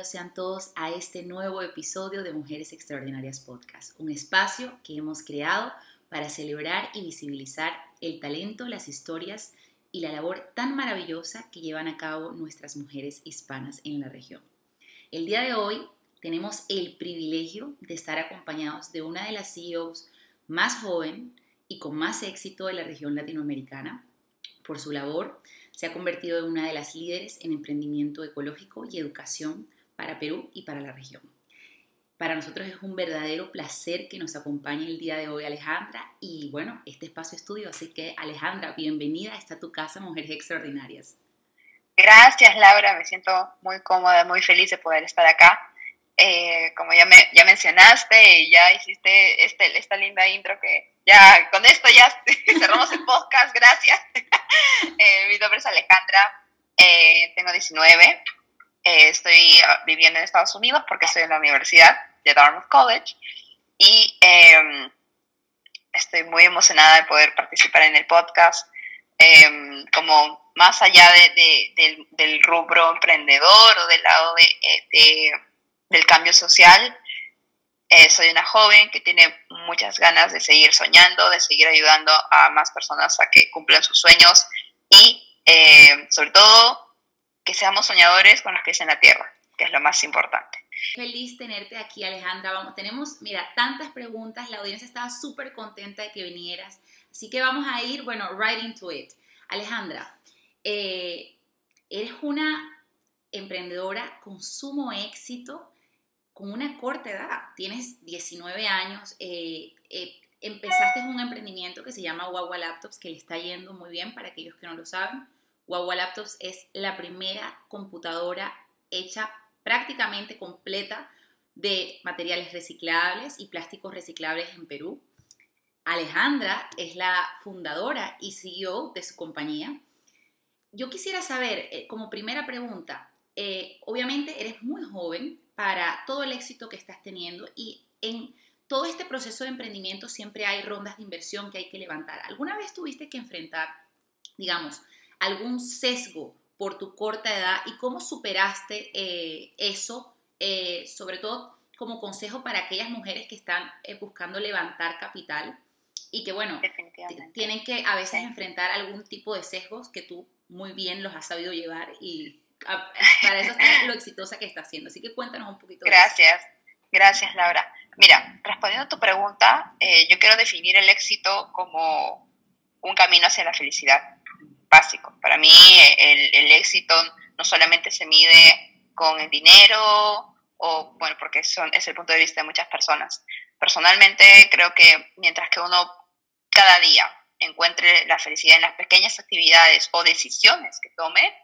bienvenidos sean todos a este nuevo episodio de Mujeres Extraordinarias Podcast, un espacio que hemos creado para celebrar y visibilizar el talento, las historias y la labor tan maravillosa que llevan a cabo nuestras mujeres hispanas en la región. El día de hoy tenemos el privilegio de estar acompañados de una de las CEOs más joven y con más éxito de la región latinoamericana por su labor se ha convertido en una de las líderes en emprendimiento ecológico y educación para Perú y para la región. Para nosotros es un verdadero placer que nos acompañe el día de hoy Alejandra y bueno, este espacio estudio, así que Alejandra, bienvenida, está tu casa, Mujeres Extraordinarias. Gracias Laura, me siento muy cómoda, muy feliz de poder estar acá. Eh, como ya, me, ya mencionaste y ya hiciste este, esta linda intro que ya con esto ya cerramos el podcast, gracias. Eh, mi nombre es Alejandra, eh, tengo 19, estoy viviendo en Estados Unidos porque estoy en la Universidad de Dartmouth College y em, estoy muy emocionada de poder participar en el podcast. Em, como más allá de, del, del, rubro emprendedor o del lado de del cambio social. Eh, soy una joven que tiene muchas ganas de seguir soñando, de seguir ayudando a más personas a que cumplan sus sueños y eh, sobre todo que seamos soñadores con los pies en la tierra, que es lo más importante. Feliz tenerte aquí, Alejandra. Vamos, tenemos, mira, tantas preguntas. La audiencia estaba súper contenta de que vinieras. Así que vamos a ir, bueno, right into it. Alejandra, eh, eres una emprendedora con sumo éxito con una corta edad, tienes 19 años, eh, eh, empezaste un emprendimiento que se llama Wawa Laptops, que le está yendo muy bien para aquellos que no lo saben. Wawa Laptops es la primera computadora hecha prácticamente completa de materiales reciclables y plásticos reciclables en Perú. Alejandra es la fundadora y CEO de su compañía. Yo quisiera saber, eh, como primera pregunta, obviamente eres muy joven, para todo el éxito que estás teniendo y en todo este proceso de emprendimiento siempre hay rondas de inversión que hay que levantar. ¿Alguna vez tuviste que enfrentar, digamos, algún sesgo por tu corta edad y cómo superaste eh, eso, eh, sobre todo como consejo para aquellas mujeres que están eh, buscando levantar capital y que, bueno, tienen que a veces enfrentar algún tipo de sesgos que tú muy bien los has sabido llevar y para eso está lo exitosa que está haciendo. Así que cuéntanos un poquito. Gracias, gracias Laura. Mira, respondiendo a tu pregunta, eh, yo quiero definir el éxito como un camino hacia la felicidad, básico. Para mí el, el éxito no solamente se mide con el dinero o, bueno, porque son, es el punto de vista de muchas personas. Personalmente creo que mientras que uno cada día encuentre la felicidad en las pequeñas actividades o decisiones que tome,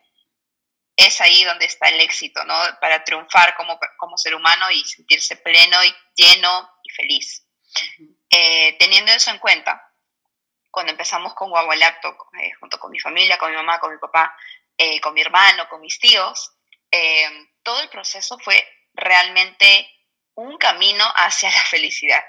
es ahí donde está el éxito, ¿no? Para triunfar como, como ser humano y sentirse pleno y lleno y feliz. Eh, teniendo eso en cuenta, cuando empezamos con Guagua Laptop, eh, junto con mi familia, con mi mamá, con mi papá, eh, con mi hermano, con mis tíos, todo el proceso fue realmente un camino hacia la felicidad.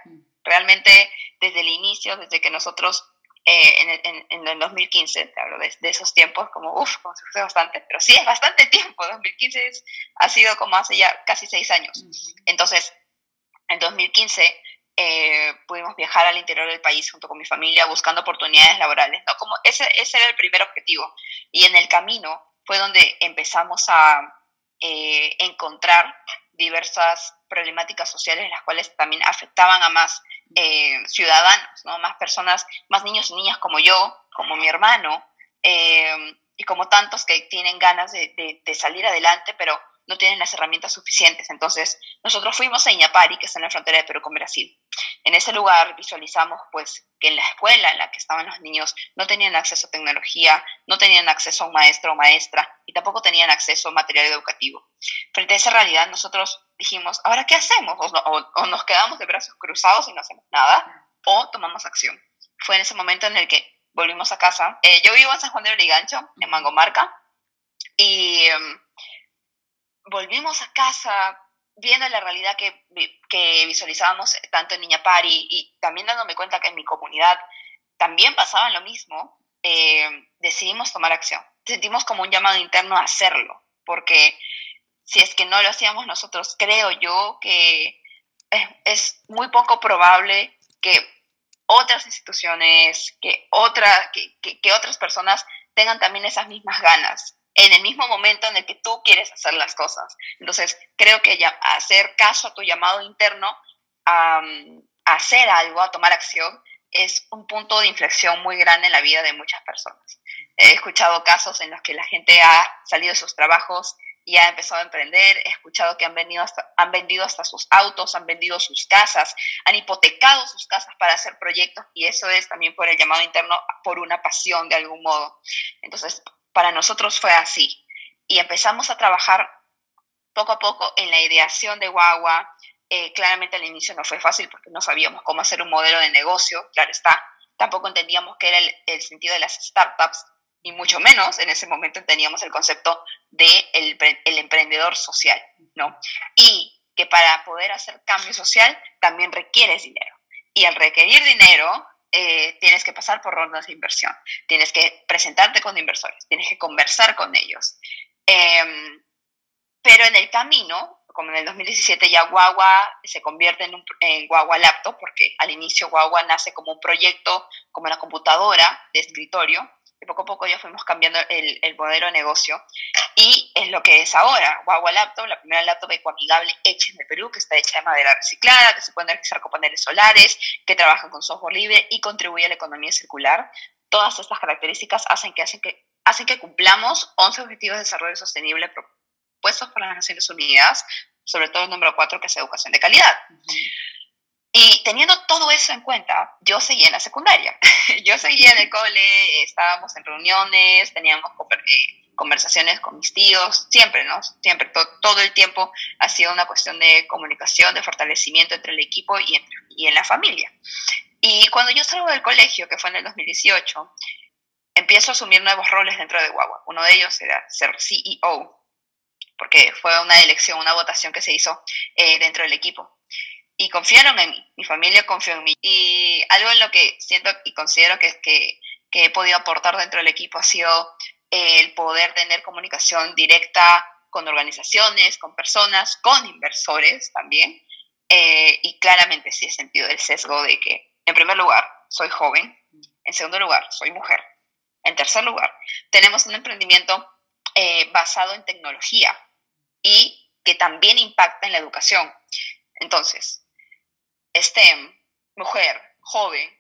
Realmente desde el inicio, desde que nosotros eh, en, en, el 2015, te hablo de, esos tiempos, como, uff, como se fue bastante, pero sí es bastante tiempo, 2015 ha sido como hace ya casi seis años. Entonces, en 2015 eh, pudimos viajar al interior del país junto con mi familia buscando oportunidades laborales, ¿no? Como ese, ese era el primer objetivo. Y en el camino fue donde empezamos a eh, encontrar diversas problemáticas sociales las cuales también afectaban a más eh, ciudadanos, ¿no? más personas, más niños y niñas como yo, como mi hermano, eh, y como tantos que tienen ganas de, de, salir adelante, pero no tienen las herramientas suficientes. Entonces, nosotros fuimos a Iñapari, que está en la frontera de Perú con Brasil. En ese lugar visualizamos pues que en la escuela en la que estaban los niños no tenían acceso a tecnología, no tenían acceso a un maestro o maestra y tampoco tenían acceso a material educativo. Frente a esa realidad nosotros dijimos, ¿ahora qué hacemos? O, nos quedamos de brazos cruzados y no hacemos nada, o tomamos acción. Fue en ese momento en el que volvimos a casa. Eh, yo vivo en San Juan de Origancho, en Mangomarca, y em, volvimos a casa viendo la realidad que, que visualizábamos tanto en Niña Pari y también dándome cuenta que en mi comunidad también pasaba lo mismo, eh, decidimos tomar acción. Sentimos como un llamado interno a hacerlo, porque si es que no lo hacíamos nosotros, creo yo que es, muy poco probable que otras instituciones, que, otra, que, que otras personas tengan también esas mismas ganas en el mismo momento en el que tú quieres hacer las cosas. Entonces, creo que ya hacer caso a tu llamado interno, a, hacer algo, a tomar acción, es un punto de inflexión muy grande en la vida de muchas personas. He escuchado casos en los que la gente ha salido de sus trabajos y ha empezado a emprender. He escuchado que han, venido han vendido hasta sus autos, han vendido sus casas, han hipotecado sus casas para hacer proyectos y eso es también por el llamado interno, por una pasión de algún modo. Entonces, para nosotros fue así. Y empezamos a trabajar poco a poco en la ideación de Guagua. Eh, claramente al inicio no fue fácil porque no sabíamos cómo hacer un modelo de negocio, claro está. Tampoco entendíamos qué era el, sentido de las startups, y mucho menos en ese momento teníamos el concepto de el, el emprendedor social, ¿no? Y que para poder hacer cambio social también requieres dinero. Y al requerir dinero, eh, tienes que pasar por rondas de inversión, tienes que presentarte con inversores, tienes que conversar con ellos. Em, pero en el camino, como en el 2017 ya Guagua se convierte en, un, en Guagua Laptop, porque al inicio Guagua nace como un proyecto, como una computadora de escritorio, y poco a poco ya fuimos cambiando el, el, modelo de negocio y es lo que es ahora. Guagua Laptop, la primera laptop ecoamigable hecha en el Perú, que está hecha de madera reciclada, que se puede realizar con paneles solares, que trabaja con software libre y contribuye a la economía circular. Todas estas características hacen que, hacen que, hacen que cumplamos 11 objetivos de desarrollo sostenible propuestos por las Naciones Unidas, sobre todo el número 4, que es educación de calidad. Y teniendo todo eso en cuenta, yo seguía en la secundaria. yo seguía en el cole, estábamos en reuniones, teníamos eh, conversaciones con mis tíos, siempre, ¿no? Siempre, todo el tiempo ha sido una cuestión de comunicación, de fortalecimiento entre el equipo y, y en la familia. Y cuando yo salgo del colegio, que fue en el 2018, empiezo a asumir nuevos roles dentro de Guagua. Uno de ellos era ser CEO, porque fue una elección, una votación que se hizo eh, dentro del equipo y confiaron en mí, mi familia confió en mí. Y algo en lo que siento y considero que, que, que he podido aportar dentro del equipo ha sido el poder tener comunicación directa con organizaciones, con personas, con inversores también. Eh, y claramente sí he sentido el sesgo de que, en primer lugar, soy joven, en segundo lugar, soy mujer, en tercer lugar, tenemos un emprendimiento eh, basado en tecnología y que también impacta en la educación. Entonces, STEM, mujer, joven,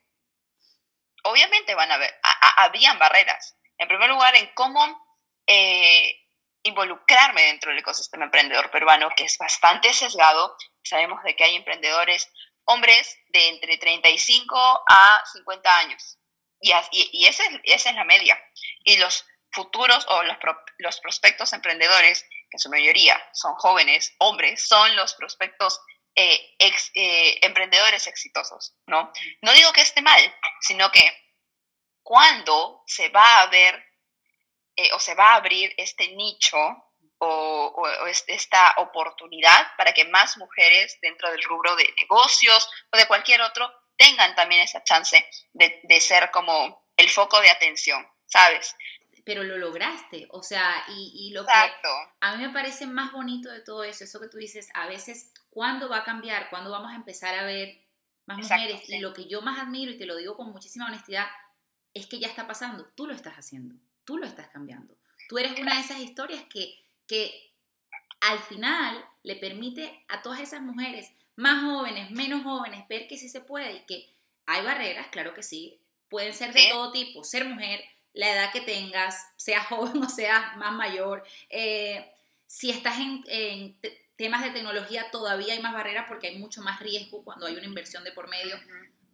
obviamente van a haber, habían barreras. En primer lugar, en cómo eh, involucrarme dentro del ecosistema emprendedor peruano, que es bastante sesgado. Sabemos de que hay emprendedores, hombres de entre 35 a 50 años. Y, y, esa, es, la media. Y los futuros o los, los prospectos emprendedores, que en su mayoría son jóvenes, hombres, son los prospectos eh, eh, emprendedores exitosos, ¿no? No digo que esté mal, sino que cuando se va a ver eh, o se va a abrir este nicho o, esta oportunidad para que más mujeres dentro del rubro de negocios o de cualquier otro tengan también esa chance de ser como el foco de atención, ¿sabes? Pero lo lograste, o sea, y, y lo Exacto. que a mí me parece más bonito de todo eso, eso que tú dices, a veces, ¿cuándo va a cambiar? ¿Cuándo vamos a empezar a ver más mujeres? Y lo que yo más admiro, y te lo digo con muchísima honestidad, es que ya está pasando, tú lo estás haciendo, tú lo estás cambiando. Tú eres una de esas historias que, que al final le permite a todas esas mujeres, más jóvenes, menos jóvenes, ver que sí se puede y que hay barreras, claro que sí, pueden ser de todo tipo, ser mujer, la edad que tengas, sea joven o sea más mayor. Eh, si estás en, temas de tecnología, todavía hay más barreras porque hay mucho más riesgo cuando hay una inversión de por medio,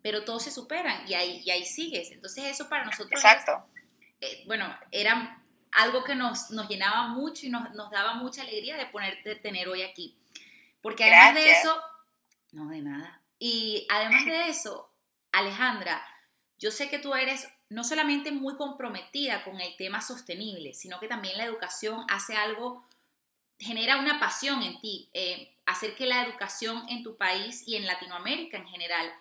pero todos se superan y ahí, y ahí sigues. Entonces eso para nosotros... Exacto. Eh, bueno, era algo que nos, nos llenaba mucho y nos, nos, daba mucha alegría de ponerte, tener hoy aquí. Porque además de eso, no de nada. Y además de eso, Alejandra, yo sé que tú eres no solamente muy comprometida con el tema sostenible, sino que también la educación hace algo, genera una pasión en ti, eh, hacer que la educación en tu país y en Latinoamérica en general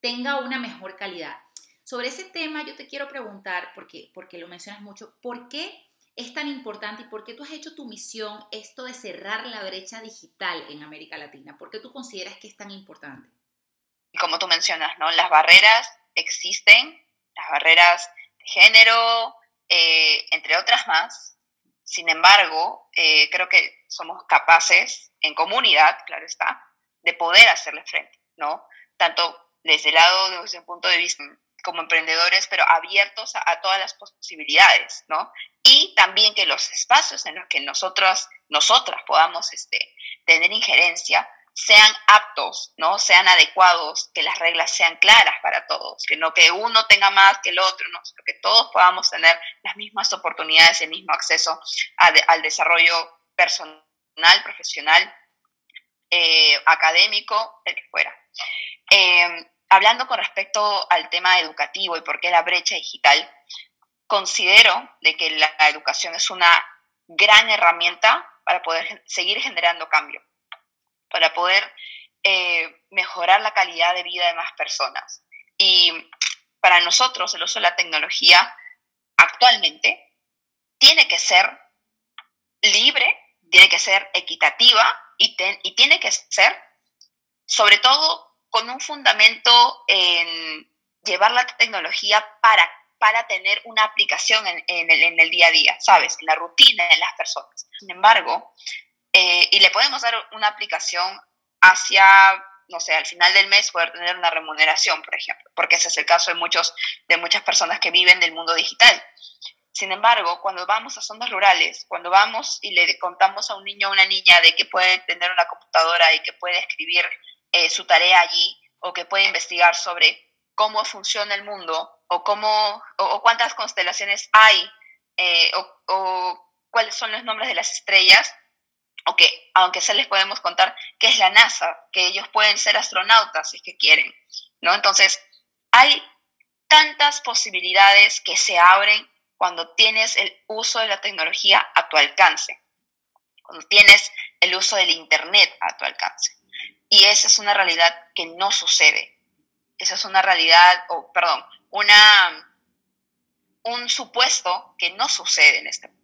tenga una mejor calidad. Sobre ese tema yo te quiero preguntar, porque, porque lo mencionas mucho, ¿por qué es tan importante y por qué tú has hecho tu misión esto de cerrar la brecha digital en América Latina? ¿Por qué tú consideras que es tan importante? Como tú mencionas, ¿no? Las barreras existen, las barreras de género, eh, entre otras más. Sin embargo, eh, creo que somos capaces, en comunidad, claro está, de poder hacerle frente, ¿no? Tanto desde el lado, desde un punto de vista como emprendedores, pero abiertos a, todas las posibilidades, ¿no? Y también que los espacios en los que nosotros, nosotras podamos este, tener injerencia sean aptos, ¿no? Sean adecuados, que las reglas sean claras para todos, que no que uno tenga más que el otro, ¿no? que todos podamos tener las mismas oportunidades, el mismo acceso al desarrollo personal, profesional, eh, académico, el que fuera. Eh, hablando con respecto al tema educativo y por qué la brecha digital, considero de que la educación es una gran herramienta para poder seguir generando cambio, para poder eh, mejorar la calidad de vida de más personas. Y para nosotros el uso de la tecnología actualmente tiene que ser libre, tiene que ser equitativa y, y tiene que ser, sobre todo, con un fundamento en llevar la tecnología para, para tener una aplicación en, el, en el, día a día, ¿sabes? En la rutina de las personas. Sin embargo, eh, y le podemos dar una aplicación hacia, no sé, al final del mes poder tener una remuneración, por ejemplo, porque ese es el caso de, muchos, de muchas personas que viven del mundo digital. Sin embargo, cuando vamos a zonas rurales, cuando vamos y le contamos a un niño o una niña de que puede tener una computadora y que puede escribir eh, su tarea allí o que puede investigar sobre cómo funciona el mundo o, cómo, o, cuántas constelaciones hay eh, o, cuáles son los nombres de las estrellas, o que aunque se les podemos contar qué es la NASA, que ellos pueden ser astronautas si es que quieren, ¿no? Entonces, hay tantas posibilidades que se abren cuando tienes el uso de la tecnología a tu alcance, cuando tienes el uso del Internet a tu alcance. Y esa es una realidad que no sucede. Esa es una realidad, o perdón, una, un supuesto que no sucede en este momento.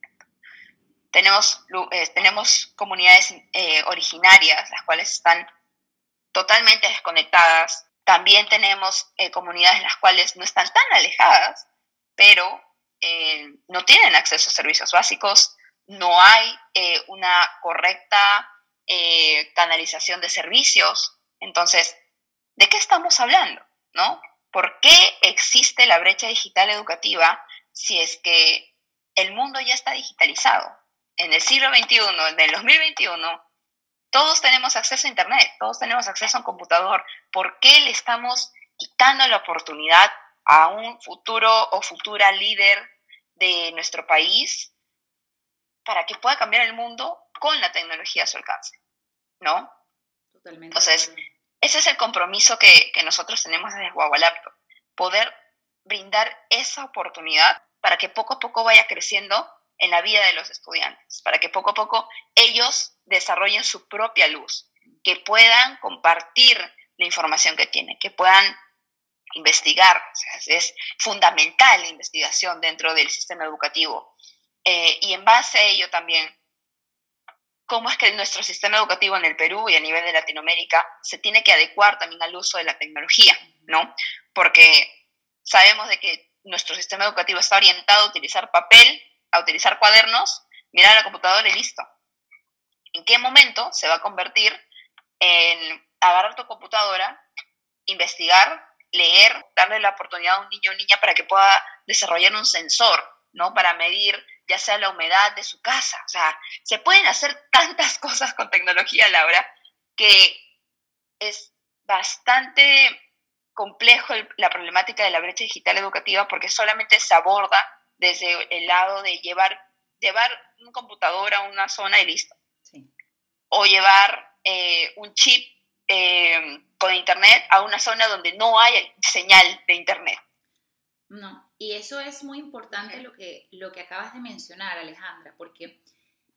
Tenemos, eh, tenemos comunidades eh, originarias, las cuales están totalmente desconectadas. También tenemos eh, comunidades las cuales no están tan alejadas, pero no tienen acceso a servicios básicos, no hay una correcta eh, canalización de servicios. Entonces, ¿de qué estamos hablando? ¿No? ¿Por qué existe la brecha digital educativa si es que el mundo ya está digitalizado? En el siglo XXI, en el 2021, todos tenemos acceso a Internet, todos tenemos acceso a un computador. ¿Por qué le estamos quitando la oportunidad a un futuro o futura líder de nuestro país para que pueda cambiar el mundo con la tecnología a su alcance, ¿no? Totalmente. Entonces, ese es el compromiso que, nosotros tenemos desde Guagualapto, poder brindar esa oportunidad para que poco a poco vaya creciendo en la vida de los estudiantes, para que poco a poco ellos desarrollen su propia luz, que puedan compartir la información que tienen, que puedan investigar. es fundamental la investigación dentro del sistema educativo. Eh, y en base a ello también cómo es que nuestro sistema educativo en el Perú y a nivel de Latinoamérica se tiene que adecuar también al uso de la tecnología, ¿no? Porque sabemos de que nuestro sistema educativo está orientado a utilizar papel, a utilizar cuadernos, mirar la computadora y listo. ¿En qué momento se va a convertir en agarrar tu computadora, investigar, leer, darle la oportunidad a un niño o niña para que pueda desarrollar un sensor, ¿no? Para medir ya sea la humedad de su casa. O sea, se pueden hacer tantas cosas con tecnología, Laura, que es bastante complejo la problemática de la brecha digital educativa porque solamente se aborda desde el lado de llevar, llevar un computador a una zona y listo. O llevar eh, un chip eh, con internet a una zona donde no hay señal de internet. No, y eso es muy importante lo que, lo que acabas de mencionar, Alejandra, porque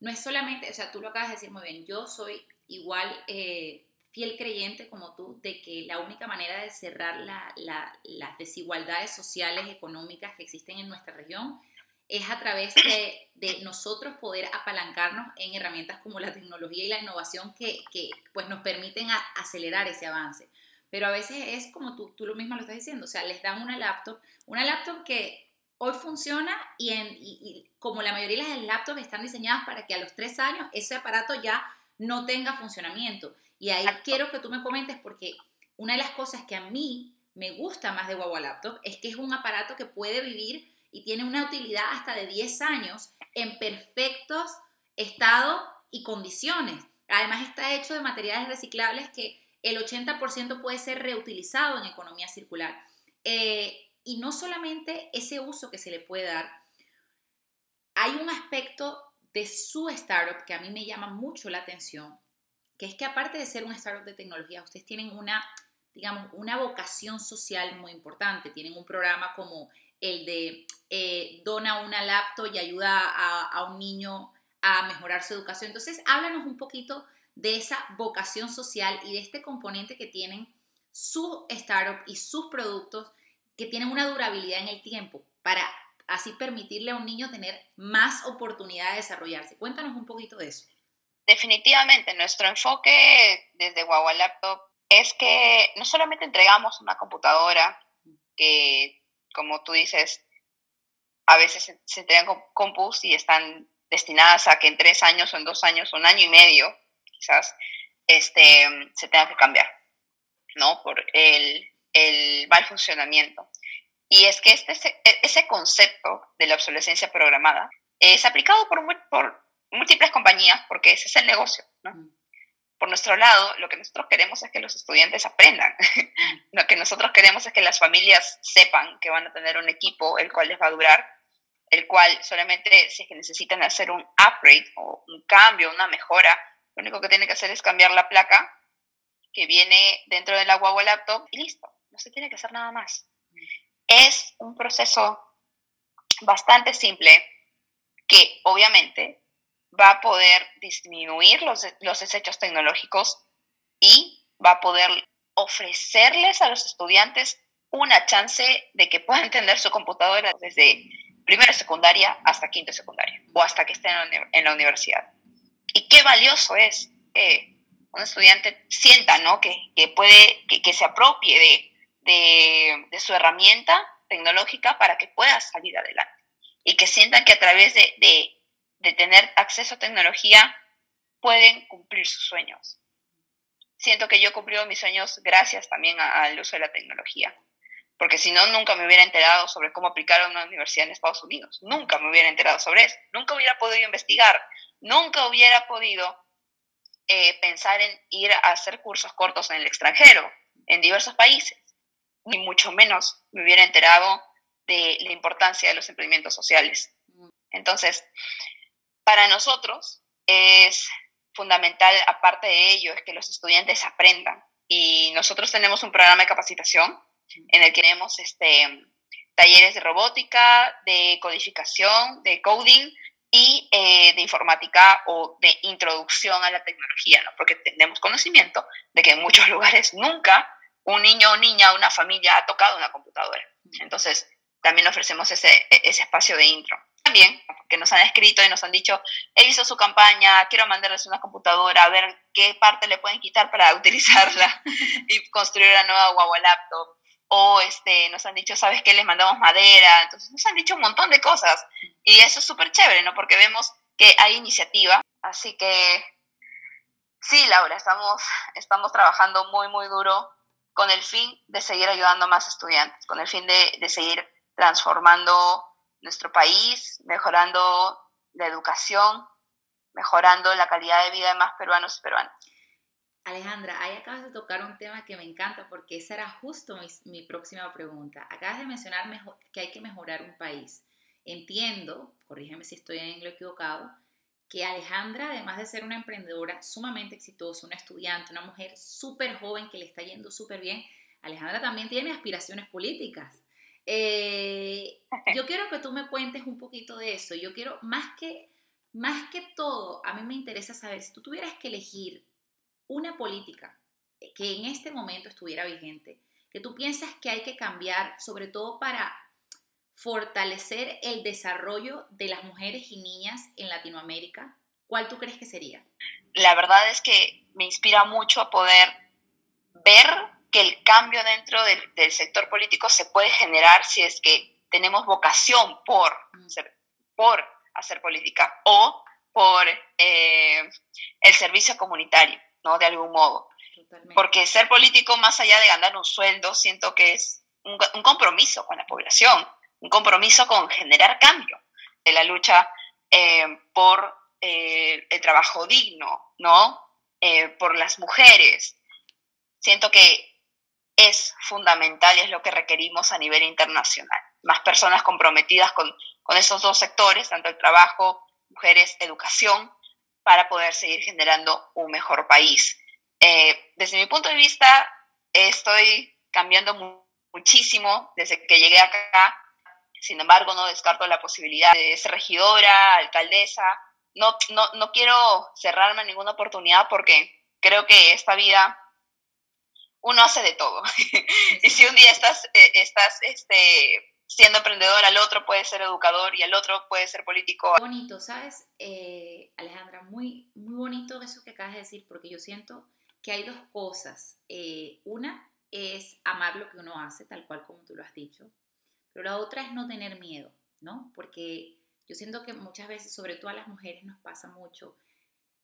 no es solamente, o sea, tú lo acabas de decir muy bien, yo soy igual eh, fiel creyente como tú de que la única manera de cerrar las desigualdades sociales, económicas que existen en nuestra región es a través de, de, nosotros poder apalancarnos en herramientas como la tecnología y la innovación que, que pues nos permiten acelerar ese avance. Pero a veces es como tú, tú lo mismo lo estás diciendo, o sea, les dan una laptop, una laptop que hoy funciona y, en, y, como la mayoría de las laptops están diseñadas para que a los tres años ese aparato ya no tenga funcionamiento. Y ahí quiero que tú me comentes porque una de las cosas que a mí me gusta más de Guagua Laptop es que es un aparato que puede vivir y tiene una utilidad hasta de 10 años en perfectos estados y condiciones. Además está hecho de materiales reciclables que el 80% puede ser reutilizado en economía circular. Eh, y no solamente ese uso que se le puede dar, hay un aspecto de su startup que a mí me llama mucho la atención, que es que aparte de ser un startup de tecnología, ustedes tienen una, digamos, una vocación social muy importante. Tienen un programa como el de eh, dona una laptop y ayuda a, a un niño a mejorar su educación. Entonces, háblanos un poquito de esa vocación social y de este componente que tienen su startup y sus productos que tienen una durabilidad en el tiempo para así permitirle a un niño tener más oportunidad de desarrollarse. Cuéntanos un poquito de eso. Definitivamente, nuestro enfoque desde Guagua Laptop es que no solamente entregamos una computadora que, como tú dices, a veces se, entregan compus y están destinadas a que en tres años o en dos años o un año y medio quizás este, se tenga que cambiar, ¿no? Por el, el mal funcionamiento. Y es que este, ese concepto de la obsolescencia programada es aplicado por, por múltiples compañías porque ese es el negocio, ¿no? Mm. Por nuestro lado, lo que nosotros queremos es que los estudiantes aprendan. Mm. lo que nosotros queremos es que las familias sepan que van a tener un equipo el cual les va a durar, el cual solamente si es que necesitan hacer un upgrade o un cambio, una mejora, lo único que tiene que hacer es cambiar la placa que viene dentro de la guagua laptop y listo. No se tiene que hacer nada más. Es un proceso bastante simple que obviamente va a poder disminuir los, los desechos tecnológicos y va a poder ofrecerles a los estudiantes una chance de que puedan entender su computadora desde primera secundaria hasta quinta secundaria o hasta que estén en la universidad. Y qué valioso es que un estudiante sienta, ¿no? Que, que puede, que, se apropie de, de, su herramienta tecnológica para que pueda salir adelante. Y que sientan que a través de, de tener acceso a tecnología pueden cumplir sus sueños. Siento que yo he cumplido mis sueños gracias también al uso de la tecnología porque si no, nunca me hubiera enterado sobre cómo aplicar a una universidad en Estados Unidos, nunca me hubiera enterado sobre eso, nunca hubiera podido investigar, nunca hubiera podido eh, pensar en ir a hacer cursos cortos en el extranjero, en diversos países, ni mucho menos me hubiera enterado de la importancia de los emprendimientos sociales. Entonces, para nosotros es fundamental, aparte de ello, es que los estudiantes aprendan. Y nosotros tenemos un programa de capacitación en el que tenemos este, talleres de robótica, de codificación, de coding, y eh, de informática o de introducción a la tecnología, ¿no? porque tenemos conocimiento de que en muchos lugares nunca un niño o niña, una familia ha tocado una computadora. Entonces, también ofrecemos ese, ese espacio de intro. También, que nos han escrito y nos han dicho, he visto su campaña, quiero mandarles una computadora, a ver qué parte le pueden quitar para utilizarla y construir una nueva guagua laptop o este, nos han dicho, ¿sabes qué? Les mandamos madera, entonces nos han dicho un montón de cosas y eso es súper chévere, ¿no? Porque vemos que hay iniciativa, así que sí, Laura, estamos, estamos trabajando muy, muy duro con el fin de seguir ayudando a más estudiantes, con el fin de, de seguir transformando nuestro país, mejorando la educación, mejorando la calidad de vida de más peruanos y peruanas. Alejandra, ahí acabas de tocar un tema que me encanta porque esa era justo mi, próxima pregunta. Acabas de mencionar que hay que mejorar un país. Entiendo, corrígeme si estoy en lo equivocado, que Alejandra, además de ser una emprendedora sumamente exitosa, una estudiante, una mujer súper joven que le está yendo súper bien, Alejandra también tiene aspiraciones políticas. Eh, yo quiero que tú me cuentes un poquito de eso. Yo quiero, más que, más que todo, a mí me interesa saber si tú tuvieras que elegir una política que en este momento estuviera vigente, que tú piensas que hay que cambiar, sobre todo para fortalecer el desarrollo de las mujeres y niñas en Latinoamérica, ¿cuál tú crees que sería? La verdad es que me inspira mucho a poder ver que el cambio dentro del, sector político se puede generar si es que tenemos vocación por, mm. por hacer política o por eh, el servicio comunitario, ¿no? De algún modo. Porque ser político, más allá de ganar un sueldo, siento que es un, compromiso con la población, un compromiso con generar cambio de la lucha eh, por eh, el trabajo digno, ¿no? por las mujeres. Siento que es fundamental y es lo que requerimos a nivel internacional. Más personas comprometidas con, con esos dos sectores, tanto el trabajo mujeres, educación, para poder seguir generando un mejor país. Eh, desde mi punto de vista, estoy cambiando muchísimo desde que llegué acá. Sin embargo, no descarto la posibilidad de ser regidora, alcaldesa. No, no, no quiero cerrarme a ninguna oportunidad porque creo que esta vida uno hace de todo. y si un día estás, eh, estás este, siendo emprendedor, al otro puede ser educador y al otro puede ser político. Bonito, ¿sabes? Eh, Alejandra, muy, muy bonito eso que acabas de decir, porque yo siento que hay dos cosas. Eh, una es amar lo que uno hace, tal cual como tú lo has dicho, pero la otra es no tener miedo, ¿no? Porque yo siento que muchas veces, sobre todo a las mujeres, nos pasa mucho.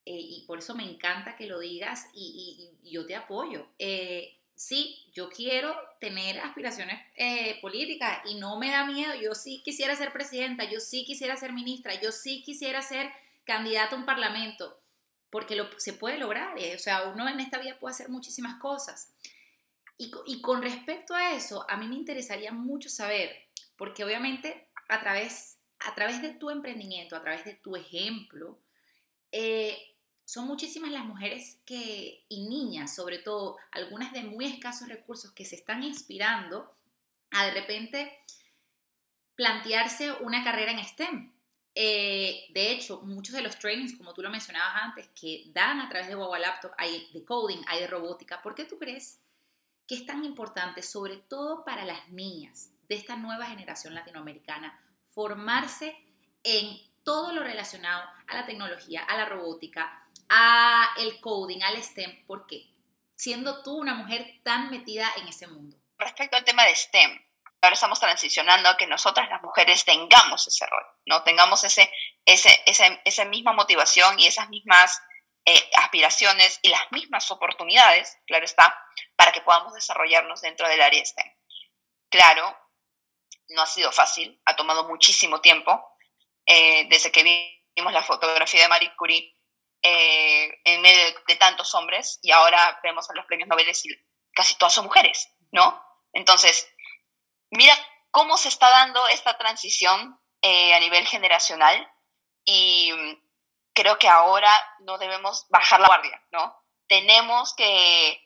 Eh, y por eso me encanta que lo digas y, yo te apoyo sí, yo quiero tener aspiraciones eh, políticas y no me da miedo, yo sí quisiera ser presidenta, yo sí quisiera ser ministra, yo sí quisiera ser candidata a un parlamento, porque se puede lograr, eh, o sea, uno en esta vida puede hacer muchísimas cosas. Y, y, con respecto a eso, a mí me interesaría mucho saber, porque obviamente a través, a través de tu emprendimiento, a través de tu ejemplo, eh, son muchísimas las mujeres que, y niñas, sobre todo, algunas de muy escasos recursos, que se están inspirando a de repente plantearse una carrera en STEM. Eh, de hecho, muchos de los trainings, como tú lo mencionabas antes, que dan a través de Wawa Laptop, hay de coding, hay de robótica. ¿Por qué tú crees que es tan importante, sobre todo para las niñas de esta nueva generación latinoamericana, formarse en todo lo relacionado a la tecnología, a la robótica, a el coding, al STEM. ¿Por qué? Siendo tú una mujer tan metida en ese mundo. Respecto al tema de STEM, ahora estamos transicionando a que nosotras las mujeres tengamos ese rol, ¿no? Tengamos ese, ese, esa misma motivación y esas mismas eh, aspiraciones y las mismas oportunidades, claro está, para que podamos desarrollarnos dentro del área STEM. Claro, no ha sido fácil, ha tomado muchísimo tiempo. Eh, desde que vimos la fotografía de Marie Curie, eh, en medio de, tantos hombres y ahora vemos a los premios Nobel y casi todas son mujeres, ¿no? Entonces, mira cómo se está dando esta transición eh, a nivel generacional y creo que ahora no debemos bajar la guardia, ¿no? Tenemos que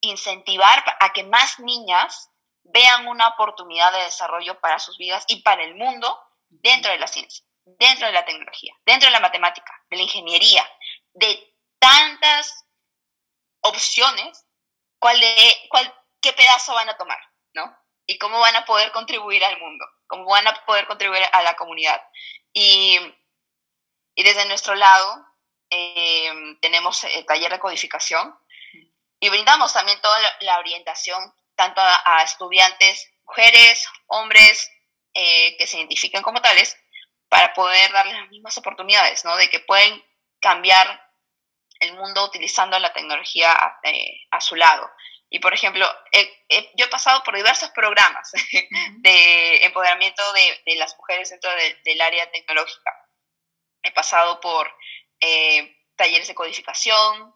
incentivar a que más niñas vean una oportunidad de desarrollo para sus vidas y para el mundo dentro de la ciencia dentro de la tecnología, dentro de la matemática, de la ingeniería, de tantas opciones, ¿cuál de, cuál, ¿qué pedazo van a tomar? ¿no? Y cómo van a poder contribuir al mundo, cómo van a poder contribuir a la comunidad. Y, y desde nuestro lado em, tenemos el taller de codificación y brindamos también toda la, orientación tanto a, estudiantes, mujeres, hombres, eh, que se identifiquen como tales, para poder darles las mismas oportunidades, ¿no? De que pueden cambiar el mundo utilizando la tecnología eh, a su lado. Y, por ejemplo, yo he pasado por diversos programas de empoderamiento de, las mujeres dentro del área tecnológica. He pasado por eh, talleres de codificación,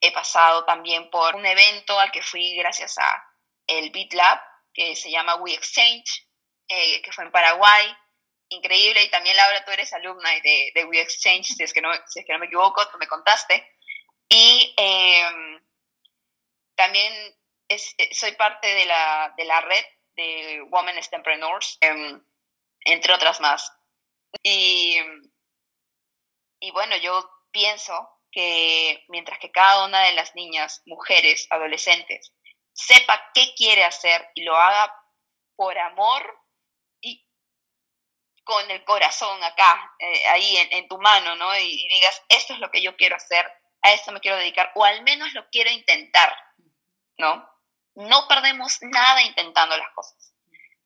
he pasado también por un evento al que fui gracias a el BitLab, que se llama We Exchange, eh, que fue en Paraguay increíble y también Laura, tú eres alumna de, de We Exchange, si es, que no, si es que no me equivoco, tú me contaste. Y em, también eh, soy parte de la, de la red de Women Entrepreneurs, em, entre otras más. Y, y bueno, yo pienso que mientras que cada una de las niñas, mujeres, adolescentes, sepa qué quiere hacer y lo haga por amor con el corazón acá, eh, ahí en, tu mano, ¿no? Y, digas, esto es lo que yo quiero hacer, a esto me quiero dedicar, o al menos lo quiero intentar, ¿no? No perdemos nada intentando las cosas.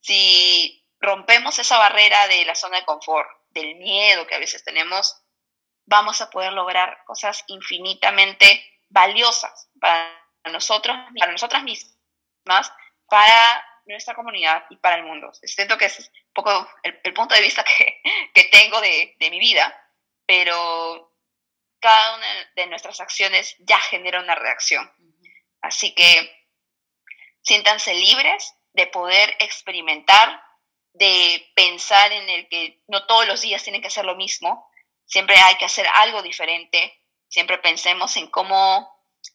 Si rompemos esa barrera de la zona de confort, del miedo que a veces tenemos, vamos a poder lograr cosas infinitamente valiosas para nosotros, para nosotras mismas, para nuestra comunidad y para el mundo. Siento que es un poco el, punto de vista que, que tengo de, de, mi vida, pero cada una de nuestras acciones ya genera una reacción. Así que siéntanse libres de poder experimentar, de pensar en el que no todos los días tienen que hacer lo mismo, siempre hay que hacer algo diferente, siempre pensemos en cómo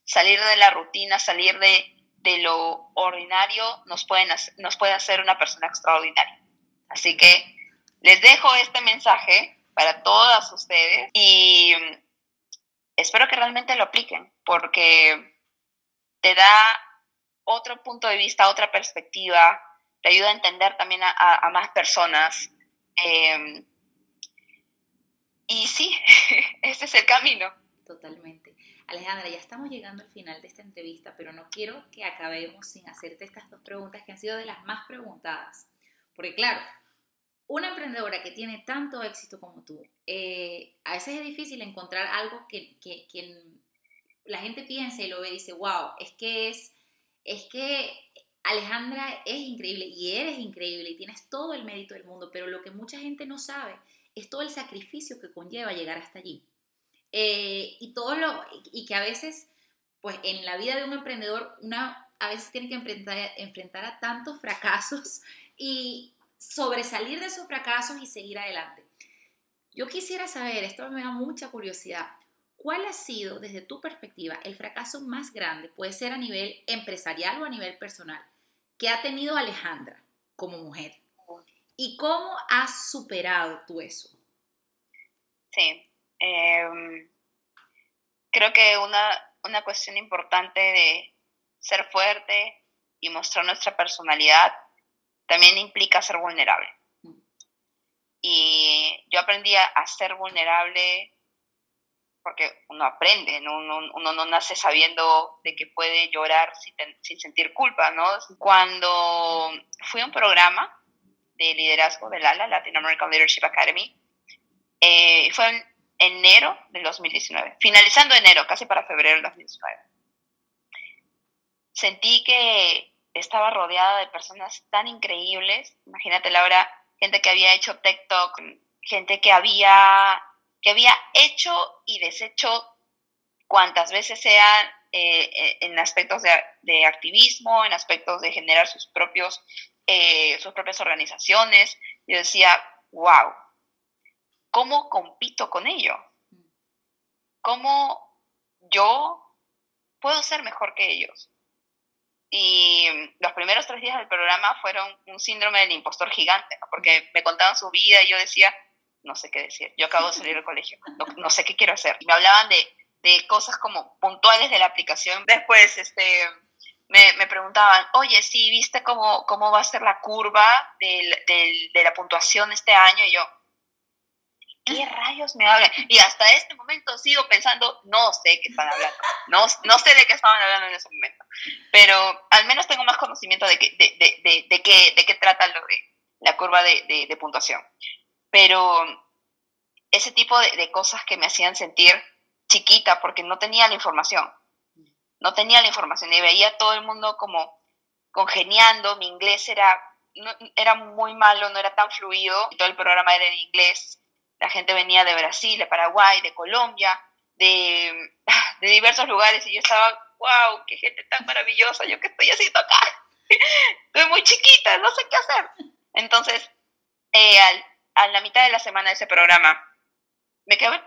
salir de la rutina, salir de, de lo ordinario nos, pueden, nos puede hacer una persona extraordinaria. Así que les dejo este mensaje para todas ustedes y espero que realmente lo apliquen porque te da otro punto de vista, otra perspectiva, te ayuda a entender también a, más personas. Em, y sí, ese es el camino. Totalmente. Alejandra, ya estamos llegando al final de esta entrevista, pero no quiero que acabemos sin hacerte estas dos preguntas que han sido de las más preguntadas. Porque claro, una emprendedora que tiene tanto éxito como tú, eh, a veces es difícil encontrar algo que, la gente piense y lo ve y dice, wow, es que es que Alejandra es increíble y eres increíble y tienes todo el mérito del mundo, pero lo que mucha gente no sabe es todo el sacrificio que conlleva llegar hasta allí. Eh, y todo lo, y que a veces, pues en la vida de un emprendedor, una a veces tiene que enfrentar, enfrentar a tantos fracasos y sobresalir de esos fracasos y seguir adelante. Yo quisiera saber, esto me da mucha curiosidad, ¿cuál ha sido desde tu perspectiva el fracaso más grande, puede ser a nivel empresarial o a nivel personal, que ha tenido Alejandra como mujer? ¿Y cómo has superado tú eso? Sí, Em, creo que una, una cuestión importante de ser fuerte y mostrar nuestra personalidad también implica ser vulnerable. Y yo aprendí a ser vulnerable porque uno aprende, Uno, uno, no nace sabiendo de que puede llorar sin, sentir culpa, ¿no? Cuando fui a un programa de liderazgo del ALA, Latin American Leadership Academy, eh, fue enero del 2019, finalizando enero, casi para febrero del 2019. Sentí que estaba rodeada de personas tan increíbles, imagínate Laura, gente que había hecho TikTok, gente que había, que había hecho y deshecho cuantas veces sean eh, en aspectos de, activismo, en aspectos de generar sus, propios, eh, sus propias organizaciones. Yo decía, wow, ¿cómo compito con ello? ¿Cómo yo puedo ser mejor que ellos? Y los primeros tres días del programa fueron un síndrome del impostor gigante, porque me contaban su vida y yo decía, no sé qué decir, yo acabo de salir del colegio, no, sé qué quiero hacer. Y me hablaban de, de, cosas como puntuales de la aplicación. Después, este, me, me, preguntaban, oye, sí, ¿viste cómo, cómo va a ser la curva de la puntuación este año? Y yo, ¿qué rayos me hablan? Y hasta este momento sigo pensando, no sé qué están hablando, no, no sé de qué estaban hablando en ese momento, pero al menos tengo más conocimiento de, qué, de, de, de, qué, de qué trata lo de la curva de, de puntuación. Pero ese tipo de, cosas que me hacían sentir chiquita porque no tenía la información, no tenía la información y veía todo el mundo como congeniando, mi inglés era, era muy malo, no era tan fluido, todo el programa era en inglés, la gente venía de Brasil, de Paraguay, de Colombia, de, de diversos lugares y yo estaba, wow, qué gente tan maravillosa, yo qué estoy haciendo acá. Estoy muy chiquita, no sé qué hacer. Entonces, eh, a la mitad de la semana de ese programa, me quedé,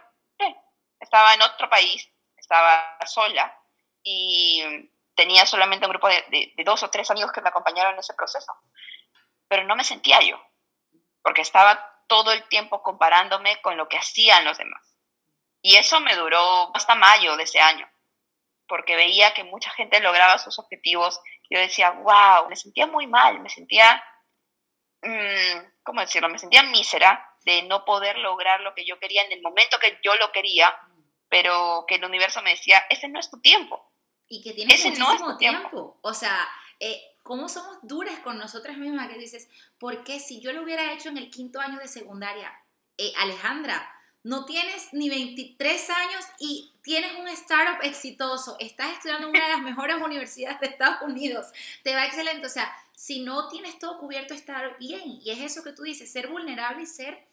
estaba en otro país, estaba sola y tenía solamente un grupo de, de, dos o tres amigos que me acompañaron en ese proceso. Pero no me sentía yo, porque estaba todo el tiempo comparándome con lo que hacían los demás. Y eso me duró hasta mayo de ese año, porque veía que mucha gente lograba sus objetivos. Yo decía, wow, me sentía muy mal, me sentía, mm, ¿cómo decirlo? Me sentía mísera de no poder lograr lo que yo quería en el momento que yo lo quería, pero que el universo me decía, ese no es tu tiempo. Y que tienes muchísimo tiempo. O sea, eh, ¿cómo somos duras con nosotras mismas? Que dices, ¿por qué si yo lo hubiera hecho en el quinto año de secundaria? Eh, Alejandra, no tienes ni 23 años y tienes un startup exitoso, estás estudiando en una de las mejores universidades de Estados Unidos, te va excelente. O sea, si no tienes todo cubierto, está bien. Y es eso que tú dices, ser vulnerable y ser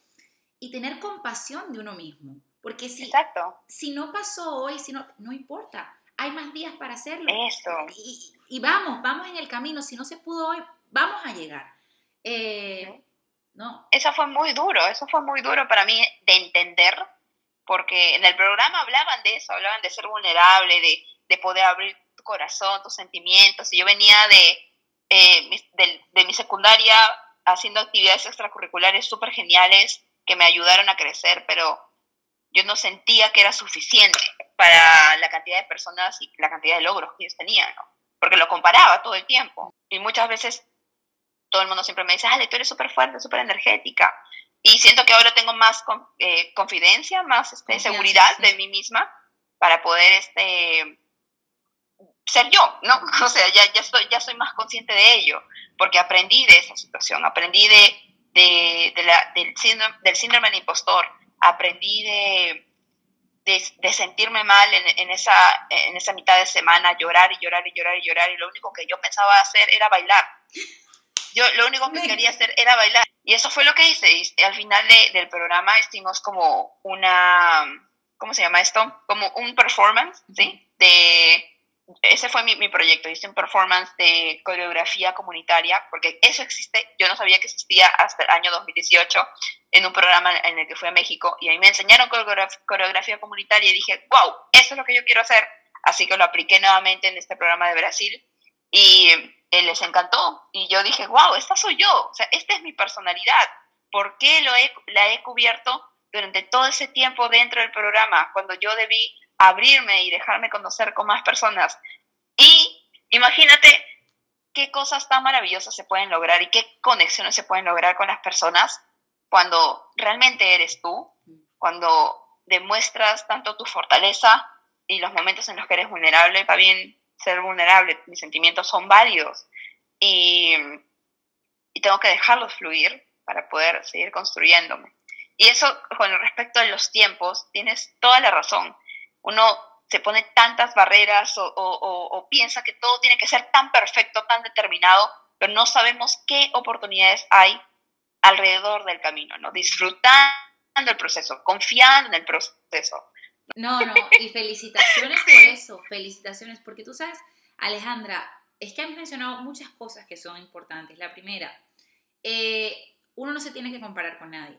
y tener compasión de uno mismo. Porque si, Exacto. si no pasó hoy, si no, no importa, hay más días para hacerlo. Eso. Y, y, vamos, vamos en el camino. Si no se pudo hoy, vamos a llegar. Eh, no. Eso fue muy duro, eso fue muy duro para mí de entender, porque en el programa hablaban de eso, hablaban de ser vulnerable, de, de poder abrir tu corazón, tus sentimientos. Y yo venía de, eh, de, de mi secundaria haciendo actividades extracurriculares súper geniales que me ayudaron a crecer, pero yo no sentía que era suficiente para la cantidad de personas y la cantidad de logros que ellos tenían, ¿no? Porque lo comparaba todo el tiempo. Y muchas veces todo el mundo siempre me dice, Ale, tú eres súper fuerte, súper energética. Y siento que ahora tengo más eh, confidencia, más este, seguridad de mí misma para poder este, ser yo, ¿no? O sea, ya, ya, estoy, ya soy más consciente de ello, porque aprendí de esa situación, aprendí de, de, de la, del, síndrome, del síndrome del impostor, aprendí de, de, sentirme mal en, en, esa, en esa mitad de semana, llorar y llorar y llorar y llorar, y lo único que yo pensaba hacer era bailar. Yo lo único que quería hacer era bailar. Y eso fue lo que hice. Y al final de, del programa hicimos como una, ¿cómo se llama esto? Como un performance, ¿sí? De, ese fue mi, mi, proyecto. Hice un performance de coreografía comunitaria, porque eso existe. Yo no sabía que existía hasta el año 2018 en un programa en el que fui a México. Y ahí me enseñaron coreografía comunitaria y dije, wow, eso es lo que yo quiero hacer. Así que lo apliqué nuevamente en este programa de Brasil. Y les encantó. Y yo dije, wow, esta soy yo, o sea, esta es mi personalidad. ¿Por qué lo la he cubierto durante todo ese tiempo dentro del programa, cuando yo debí abrirme y dejarme conocer con más personas? Y imagínate qué cosas tan maravillosas se pueden lograr y qué conexiones se pueden lograr con las personas cuando realmente eres tú, cuando demuestras tanto tu fortaleza y los momentos en los que eres vulnerable, va bien ser vulnerable, mis sentimientos son válidos y, y tengo que dejarlos fluir para poder seguir construyéndome. Y eso con respecto a los tiempos, tienes toda la razón. Uno se pone tantas barreras o, o, o, piensa que todo tiene que ser tan perfecto, tan determinado, pero no sabemos qué oportunidades hay alrededor del camino, ¿no? Disfrutando el proceso, confiando en el proceso, no, no, y felicitaciones por eso, felicitaciones, porque tú sabes, Alejandra, es que has mencionado muchas cosas que son importantes. La primera, eh, uno no se tiene que comparar con nadie,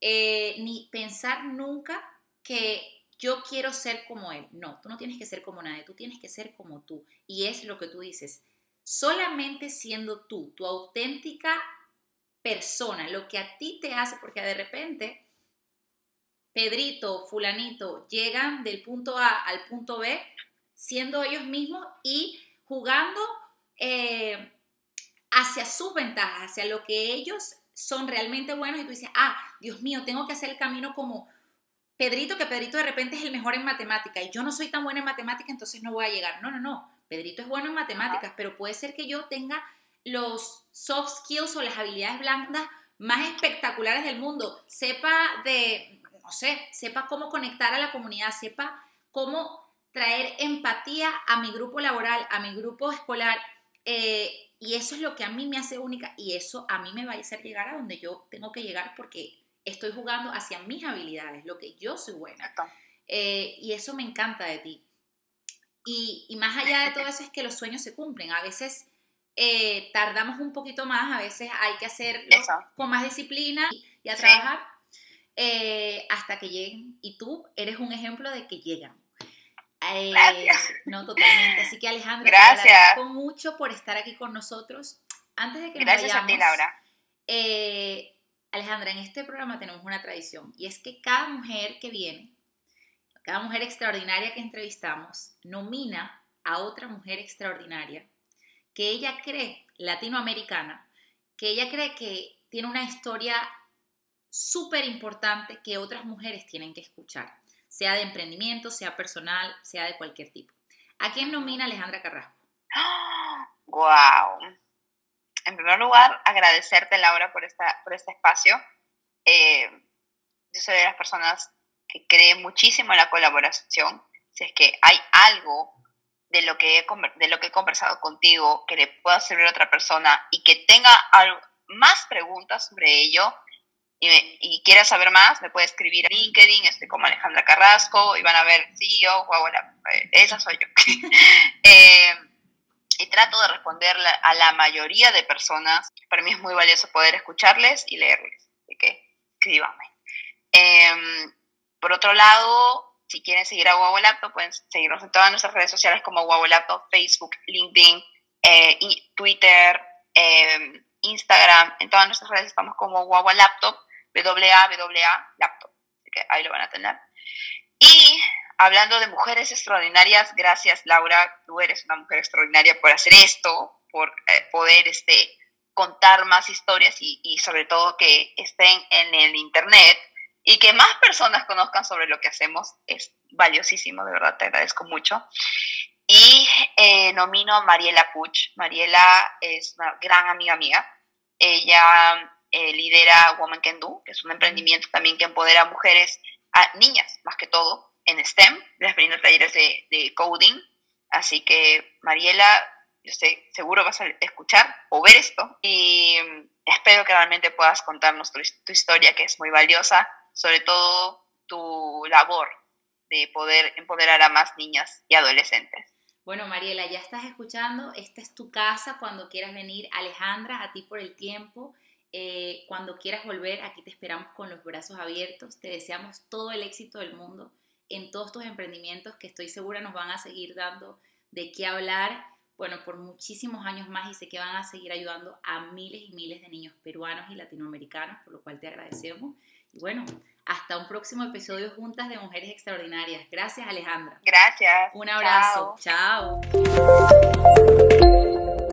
eh, ni pensar nunca que yo quiero ser como él. No, tú no tienes que ser como nadie, tú tienes que ser como tú. Y es lo que tú dices, solamente siendo tú, tu auténtica persona, lo que a ti te hace, porque de repente Pedrito, fulanito, llegan del punto A al punto B siendo ellos mismos y jugando eh, hacia sus ventajas, hacia lo que ellos son realmente buenos y tú dices, ah, Dios mío, tengo que hacer el camino como Pedrito, que Pedrito de repente es el mejor en matemática y yo no soy tan buena en matemática, entonces no voy a llegar. No, no, no, Pedrito es bueno en matemáticas, pero puede ser que yo tenga los soft skills o las habilidades blandas más espectaculares del mundo, sepa de no sé, sepa cómo conectar a la comunidad, sepa cómo traer empatía a mi grupo laboral, a mi grupo escolar. Eh, y eso es lo que a mí me hace única y eso a mí me va a hacer llegar a donde yo tengo que llegar porque estoy jugando hacia mis habilidades, lo que yo soy buena. Eh, y eso me encanta de ti. Y, más allá de todo eso es que los sueños se cumplen. A veces eh, tardamos un poquito más, a veces hay que hacerlo con más disciplina y, a trabajar, eh, hasta que lleguen. Y tú eres un ejemplo de que llegan. Eh, no, totalmente. Así que Alejandra, Gracias. te agradezco mucho por estar aquí con nosotros. Antes de que Gracias nos vayamos, a ti, Laura. Eh, Alejandra, en este programa tenemos una tradición y es que cada mujer que viene, cada mujer extraordinaria que entrevistamos, nomina a otra mujer extraordinaria que ella cree latinoamericana, que ella cree que tiene una historia súper importante que otras mujeres tienen que escuchar, sea de emprendimiento, sea personal, sea de cualquier tipo. ¿A quién nomina Alejandra Carrasco? ¡Wow! En primer lugar, agradecerte, Laura, por, esta, por este espacio. Eh, yo soy de las personas que creen muchísimo en la colaboración. Si es que hay algo de lo que he, de lo que he conversado contigo que le pueda servir a otra persona y que tenga más preguntas sobre ello y, y quiera saber más, me puede escribir a LinkedIn, estoy como Alejandra Carrasco y van a ver, sí, yo, guau, eh, esa soy yo. eh, y trato de responder a la mayoría de personas. Para mí es muy valioso poder escucharles y leerles. Así que escríbanme. Em, por otro lado, si quieren seguir a Huawei Laptop, pueden seguirnos en todas nuestras redes sociales como Huawei Laptop, Facebook, LinkedIn, eh, Twitter, em, Instagram. En todas nuestras redes estamos como Huawei Laptop, WAWA Laptop. Así que ahí lo van a tener. Y hablando de mujeres extraordinarias, gracias Laura, tú eres una mujer extraordinaria por hacer esto, por eh, poder este, contar más historias y, sobre todo que estén en el Internet y que más personas conozcan sobre lo que hacemos. Es valiosísimo, de verdad, te agradezco mucho. Y eh, nomino a Mariela Puch. Mariela es una gran amiga mía. Ella eh, lidera Woman Can Do, que es un emprendimiento también que empodera a mujeres, a niñas más que todo, en STEM, brindo talleres de, de coding. Así que, Mariela, yo estoy seguro vas a escuchar o ver esto y espero que realmente puedas contarnos tu, tu, historia, que es muy valiosa, sobre todo tu labor de poder empoderar a más niñas y adolescentes. Bueno, Mariela, ya estás escuchando, esta es tu casa cuando quieras venir. Alejandra, a ti por el tiempo. Eh, cuando quieras volver, aquí te esperamos con los brazos abiertos. Te deseamos todo el éxito del mundo en todos tus emprendimientos que estoy segura nos van a seguir dando de qué hablar, bueno, por muchísimos años más y sé que van a seguir ayudando a miles y miles de niños peruanos y latinoamericanos, por lo cual te agradecemos. Y bueno, hasta un próximo episodio juntas de Mujeres Extraordinarias. Gracias, Alejandra. Gracias. Un abrazo. Chao. Chao.